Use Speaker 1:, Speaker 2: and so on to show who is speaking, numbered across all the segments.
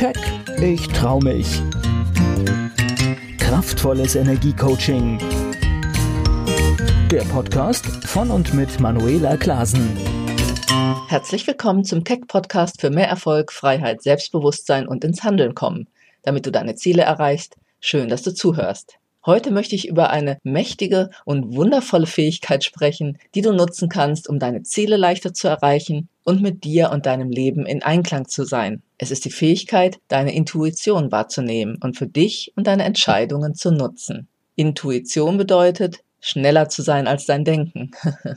Speaker 1: Keck, ich trau mich. Kraftvolles Energiecoaching. Der Podcast von und mit Manuela Klasen.
Speaker 2: Herzlich willkommen zum Keck Podcast für mehr Erfolg, Freiheit, Selbstbewusstsein und ins Handeln kommen, damit du deine Ziele erreichst. Schön, dass du zuhörst. Heute möchte ich über eine mächtige und wundervolle Fähigkeit sprechen, die du nutzen kannst, um deine Ziele leichter zu erreichen und mit dir und deinem Leben in Einklang zu sein. Es ist die Fähigkeit, deine Intuition wahrzunehmen und für dich und deine Entscheidungen zu nutzen. Intuition bedeutet, schneller zu sein als dein Denken,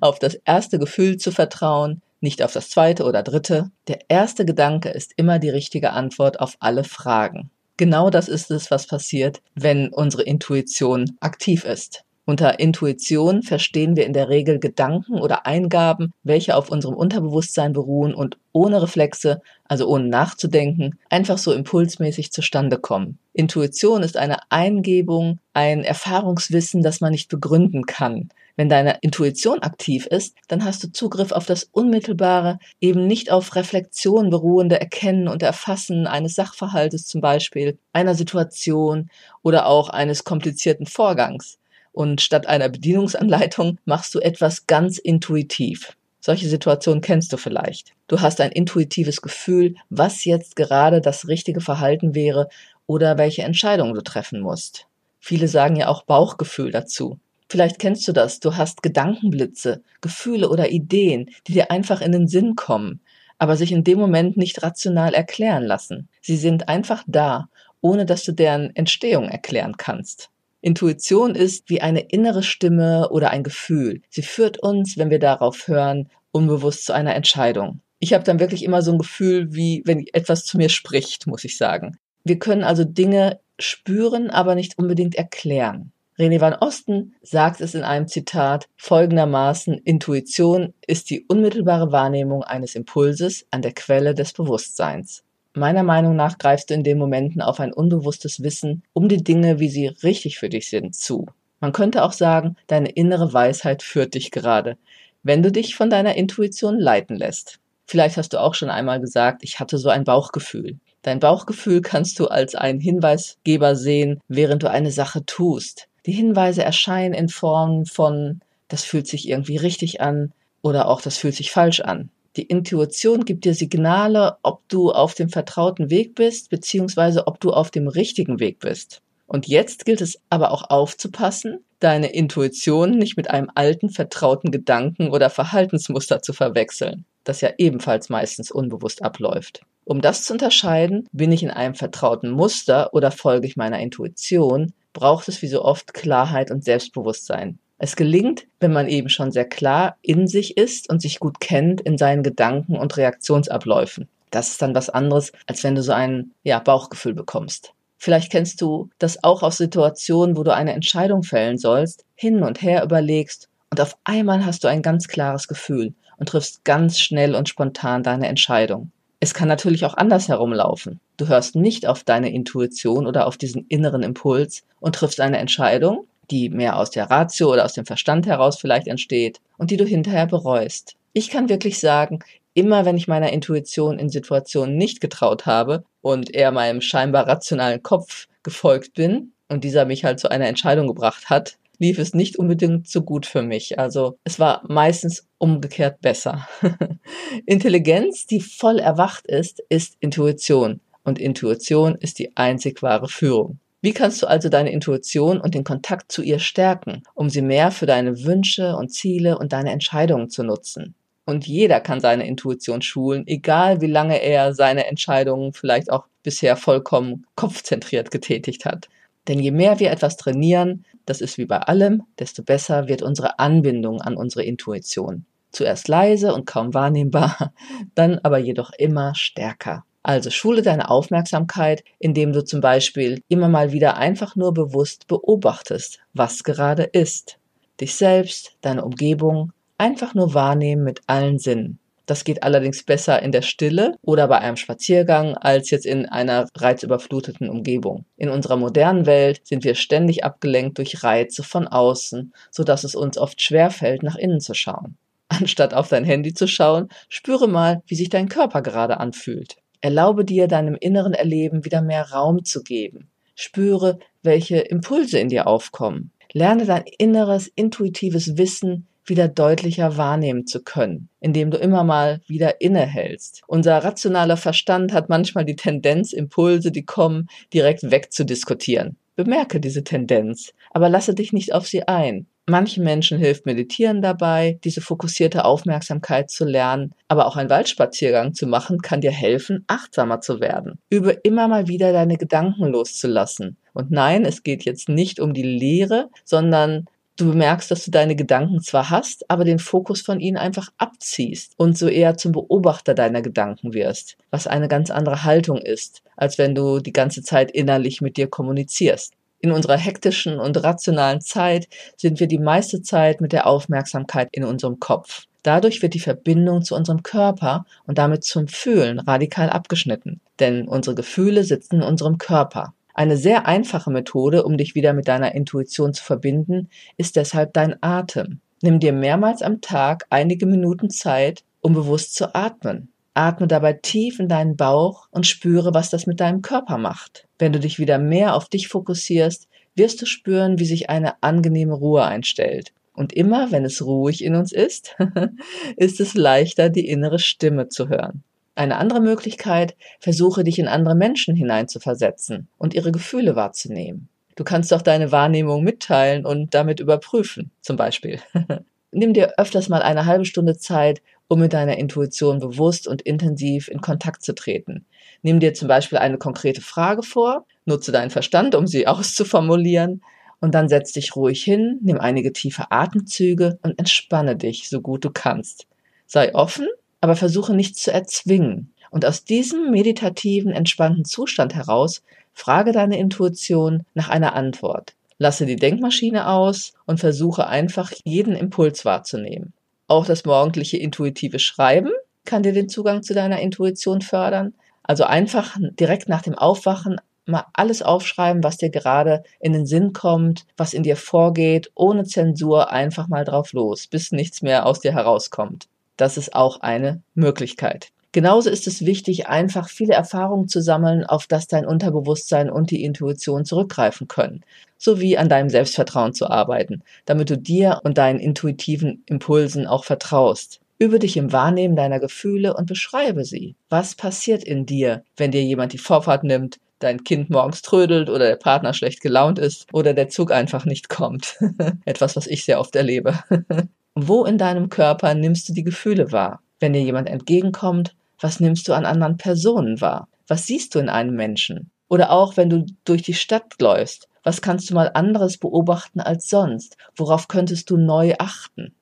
Speaker 2: auf das erste Gefühl zu vertrauen, nicht auf das zweite oder dritte. Der erste Gedanke ist immer die richtige Antwort auf alle Fragen. Genau das ist es, was passiert, wenn unsere Intuition aktiv ist. Unter Intuition verstehen wir in der Regel Gedanken oder Eingaben, welche auf unserem Unterbewusstsein beruhen und ohne Reflexe, also ohne nachzudenken, einfach so impulsmäßig zustande kommen. Intuition ist eine Eingebung, ein Erfahrungswissen, das man nicht begründen kann. Wenn deine Intuition aktiv ist, dann hast du Zugriff auf das unmittelbare, eben nicht auf Reflexion beruhende Erkennen und Erfassen eines Sachverhaltes zum Beispiel, einer Situation oder auch eines komplizierten Vorgangs. Und statt einer Bedienungsanleitung machst du etwas ganz intuitiv. Solche Situationen kennst du vielleicht. Du hast ein intuitives Gefühl, was jetzt gerade das richtige Verhalten wäre oder welche Entscheidung du treffen musst. Viele sagen ja auch Bauchgefühl dazu. Vielleicht kennst du das. Du hast Gedankenblitze, Gefühle oder Ideen, die dir einfach in den Sinn kommen, aber sich in dem Moment nicht rational erklären lassen. Sie sind einfach da, ohne dass du deren Entstehung erklären kannst. Intuition ist wie eine innere Stimme oder ein Gefühl. Sie führt uns, wenn wir darauf hören, unbewusst zu einer Entscheidung. Ich habe dann wirklich immer so ein Gefühl, wie wenn etwas zu mir spricht, muss ich sagen. Wir können also Dinge spüren, aber nicht unbedingt erklären. René van Osten sagt es in einem Zitat folgendermaßen, Intuition ist die unmittelbare Wahrnehmung eines Impulses an der Quelle des Bewusstseins. Meiner Meinung nach greifst du in den Momenten auf ein unbewusstes Wissen um die Dinge, wie sie richtig für dich sind, zu. Man könnte auch sagen, deine innere Weisheit führt dich gerade, wenn du dich von deiner Intuition leiten lässt. Vielleicht hast du auch schon einmal gesagt, ich hatte so ein Bauchgefühl. Dein Bauchgefühl kannst du als einen Hinweisgeber sehen, während du eine Sache tust. Die Hinweise erscheinen in Form von, das fühlt sich irgendwie richtig an oder auch das fühlt sich falsch an. Die Intuition gibt dir Signale, ob du auf dem vertrauten Weg bist, beziehungsweise ob du auf dem richtigen Weg bist. Und jetzt gilt es aber auch aufzupassen, deine Intuition nicht mit einem alten, vertrauten Gedanken oder Verhaltensmuster zu verwechseln, das ja ebenfalls meistens unbewusst abläuft. Um das zu unterscheiden, bin ich in einem vertrauten Muster oder folge ich meiner Intuition, braucht es wie so oft Klarheit und Selbstbewusstsein. Es gelingt, wenn man eben schon sehr klar in sich ist und sich gut kennt in seinen Gedanken und Reaktionsabläufen. Das ist dann was anderes, als wenn du so ein ja, Bauchgefühl bekommst. Vielleicht kennst du das auch aus Situationen, wo du eine Entscheidung fällen sollst, hin und her überlegst und auf einmal hast du ein ganz klares Gefühl und triffst ganz schnell und spontan deine Entscheidung. Es kann natürlich auch anders herumlaufen. Du hörst nicht auf deine Intuition oder auf diesen inneren Impuls und triffst eine Entscheidung, die mehr aus der Ratio oder aus dem Verstand heraus vielleicht entsteht und die du hinterher bereust. Ich kann wirklich sagen, immer wenn ich meiner Intuition in Situationen nicht getraut habe und eher meinem scheinbar rationalen Kopf gefolgt bin und dieser mich halt zu einer Entscheidung gebracht hat, lief es nicht unbedingt so gut für mich. Also es war meistens umgekehrt besser. Intelligenz, die voll erwacht ist, ist Intuition. Und Intuition ist die einzig wahre Führung. Wie kannst du also deine Intuition und den Kontakt zu ihr stärken, um sie mehr für deine Wünsche und Ziele und deine Entscheidungen zu nutzen? Und jeder kann seine Intuition schulen, egal wie lange er seine Entscheidungen vielleicht auch bisher vollkommen kopfzentriert getätigt hat. Denn je mehr wir etwas trainieren, das ist wie bei allem, desto besser wird unsere Anbindung an unsere Intuition. Zuerst leise und kaum wahrnehmbar, dann aber jedoch immer stärker. Also schule deine Aufmerksamkeit, indem du zum Beispiel immer mal wieder einfach nur bewusst beobachtest, was gerade ist. Dich selbst, deine Umgebung, einfach nur wahrnehmen mit allen Sinnen. Das geht allerdings besser in der Stille oder bei einem Spaziergang als jetzt in einer reizüberfluteten Umgebung. In unserer modernen Welt sind wir ständig abgelenkt durch Reize von außen, so dass es uns oft schwerfällt, nach innen zu schauen. Anstatt auf dein Handy zu schauen, spüre mal, wie sich dein Körper gerade anfühlt. Erlaube dir, deinem inneren Erleben wieder mehr Raum zu geben. Spüre, welche Impulse in dir aufkommen. Lerne dein inneres, intuitives Wissen wieder deutlicher wahrnehmen zu können, indem du immer mal wieder innehältst. Unser rationaler Verstand hat manchmal die Tendenz, Impulse, die kommen, direkt wegzudiskutieren. Bemerke diese Tendenz, aber lasse dich nicht auf sie ein. Manchen Menschen hilft Meditieren dabei, diese fokussierte Aufmerksamkeit zu lernen, aber auch ein Waldspaziergang zu machen kann dir helfen, achtsamer zu werden. Übe immer mal wieder deine Gedanken loszulassen. Und nein, es geht jetzt nicht um die Lehre, sondern du bemerkst, dass du deine Gedanken zwar hast, aber den Fokus von ihnen einfach abziehst und so eher zum Beobachter deiner Gedanken wirst, was eine ganz andere Haltung ist, als wenn du die ganze Zeit innerlich mit dir kommunizierst. In unserer hektischen und rationalen Zeit sind wir die meiste Zeit mit der Aufmerksamkeit in unserem Kopf. Dadurch wird die Verbindung zu unserem Körper und damit zum Fühlen radikal abgeschnitten, denn unsere Gefühle sitzen in unserem Körper. Eine sehr einfache Methode, um dich wieder mit deiner Intuition zu verbinden, ist deshalb dein Atem. Nimm dir mehrmals am Tag einige Minuten Zeit, um bewusst zu atmen. Atme dabei tief in deinen Bauch und spüre, was das mit deinem Körper macht. Wenn du dich wieder mehr auf dich fokussierst, wirst du spüren, wie sich eine angenehme Ruhe einstellt. Und immer, wenn es ruhig in uns ist, ist es leichter, die innere Stimme zu hören. Eine andere Möglichkeit, versuche dich in andere Menschen hineinzuversetzen und ihre Gefühle wahrzunehmen. Du kannst auch deine Wahrnehmung mitteilen und damit überprüfen, zum Beispiel. Nimm dir öfters mal eine halbe Stunde Zeit, um mit deiner Intuition bewusst und intensiv in Kontakt zu treten. Nimm dir zum Beispiel eine konkrete Frage vor, nutze deinen Verstand, um sie auszuformulieren, und dann setz dich ruhig hin, nimm einige tiefe Atemzüge und entspanne dich, so gut du kannst. Sei offen, aber versuche nichts zu erzwingen. Und aus diesem meditativen, entspannten Zustand heraus frage deine Intuition nach einer Antwort. Lasse die Denkmaschine aus und versuche einfach jeden Impuls wahrzunehmen. Auch das morgendliche intuitive Schreiben kann dir den Zugang zu deiner Intuition fördern. Also einfach direkt nach dem Aufwachen mal alles aufschreiben, was dir gerade in den Sinn kommt, was in dir vorgeht, ohne Zensur einfach mal drauf los, bis nichts mehr aus dir herauskommt. Das ist auch eine Möglichkeit. Genauso ist es wichtig, einfach viele Erfahrungen zu sammeln, auf das dein Unterbewusstsein und die Intuition zurückgreifen können, sowie an deinem Selbstvertrauen zu arbeiten, damit du dir und deinen intuitiven Impulsen auch vertraust. Übe dich im Wahrnehmen deiner Gefühle und beschreibe sie. Was passiert in dir, wenn dir jemand die Vorfahrt nimmt, dein Kind morgens trödelt oder der Partner schlecht gelaunt ist oder der Zug einfach nicht kommt? Etwas, was ich sehr oft erlebe. Wo in deinem Körper nimmst du die Gefühle wahr? Wenn dir jemand entgegenkommt, was nimmst du an anderen Personen wahr? Was siehst du in einem Menschen? Oder auch, wenn du durch die Stadt läufst, was kannst du mal anderes beobachten als sonst? Worauf könntest du neu achten?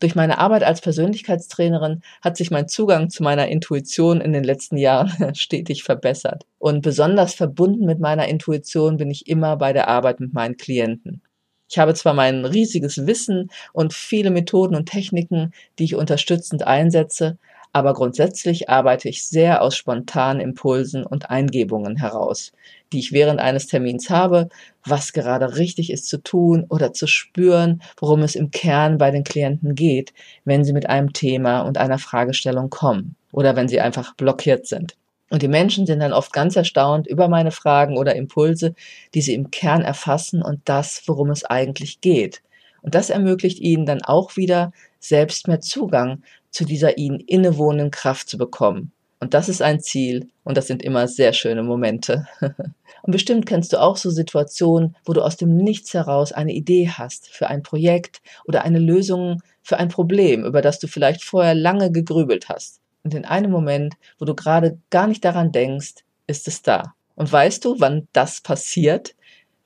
Speaker 2: Durch meine Arbeit als Persönlichkeitstrainerin hat sich mein Zugang zu meiner Intuition in den letzten Jahren stetig verbessert. Und besonders verbunden mit meiner Intuition bin ich immer bei der Arbeit mit meinen Klienten. Ich habe zwar mein riesiges Wissen und viele Methoden und Techniken, die ich unterstützend einsetze, aber grundsätzlich arbeite ich sehr aus spontanen Impulsen und Eingebungen heraus, die ich während eines Termins habe, was gerade richtig ist zu tun oder zu spüren, worum es im Kern bei den Klienten geht, wenn sie mit einem Thema und einer Fragestellung kommen oder wenn sie einfach blockiert sind. Und die Menschen sind dann oft ganz erstaunt über meine Fragen oder Impulse, die sie im Kern erfassen und das, worum es eigentlich geht. Und das ermöglicht ihnen dann auch wieder selbst mehr Zugang zu dieser ihnen innewohnenden Kraft zu bekommen. Und das ist ein Ziel und das sind immer sehr schöne Momente. und bestimmt kennst du auch so Situationen, wo du aus dem Nichts heraus eine Idee hast für ein Projekt oder eine Lösung für ein Problem, über das du vielleicht vorher lange gegrübelt hast. Und in einem Moment, wo du gerade gar nicht daran denkst, ist es da. Und weißt du, wann das passiert?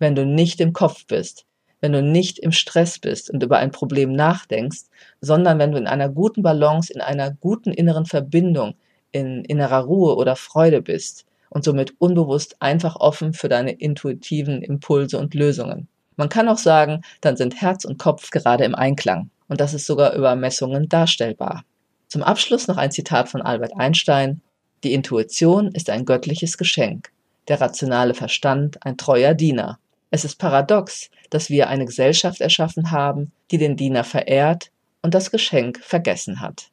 Speaker 2: Wenn du nicht im Kopf bist, wenn du nicht im Stress bist und über ein Problem nachdenkst, sondern wenn du in einer guten Balance, in einer guten inneren Verbindung, in innerer Ruhe oder Freude bist und somit unbewusst einfach offen für deine intuitiven Impulse und Lösungen. Man kann auch sagen, dann sind Herz und Kopf gerade im Einklang. Und das ist sogar über Messungen darstellbar. Zum Abschluss noch ein Zitat von Albert Einstein. Die Intuition ist ein göttliches Geschenk, der rationale Verstand ein treuer Diener. Es ist paradox, dass wir eine Gesellschaft erschaffen haben, die den Diener verehrt und das Geschenk vergessen hat.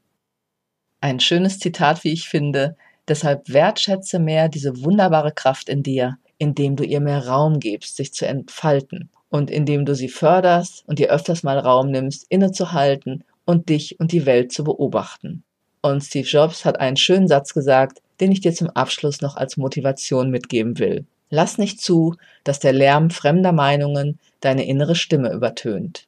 Speaker 2: Ein schönes Zitat, wie ich finde, Deshalb wertschätze mehr diese wunderbare Kraft in dir, indem du ihr mehr Raum gibst, sich zu entfalten und indem du sie förderst und dir öfters mal Raum nimmst, innezuhalten und dich und die Welt zu beobachten. Und Steve Jobs hat einen schönen Satz gesagt, den ich dir zum Abschluss noch als Motivation mitgeben will. Lass nicht zu, dass der Lärm fremder Meinungen deine innere Stimme übertönt.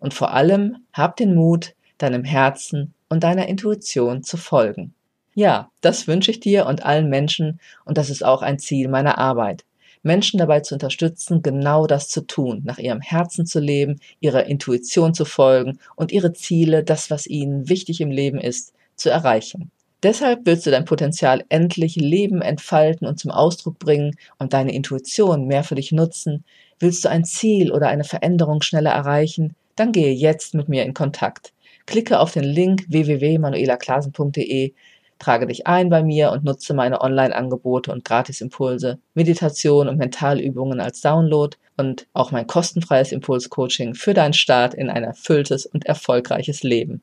Speaker 2: Und vor allem hab den Mut, deinem Herzen und deiner Intuition zu folgen. Ja, das wünsche ich dir und allen Menschen und das ist auch ein Ziel meiner Arbeit. Menschen dabei zu unterstützen, genau das zu tun, nach ihrem Herzen zu leben, ihrer Intuition zu folgen und ihre Ziele, das, was ihnen wichtig im Leben ist, zu erreichen. Deshalb willst du dein Potenzial endlich leben, entfalten und zum Ausdruck bringen und deine Intuition mehr für dich nutzen. Willst du ein Ziel oder eine Veränderung schneller erreichen? Dann gehe jetzt mit mir in Kontakt. Klicke auf den Link www.manuelaklasen.de, trage dich ein bei mir und nutze meine Online-Angebote und Gratisimpulse, Meditation und Mentalübungen als Download und auch mein kostenfreies Impulscoaching für deinen Start in ein erfülltes und erfolgreiches Leben.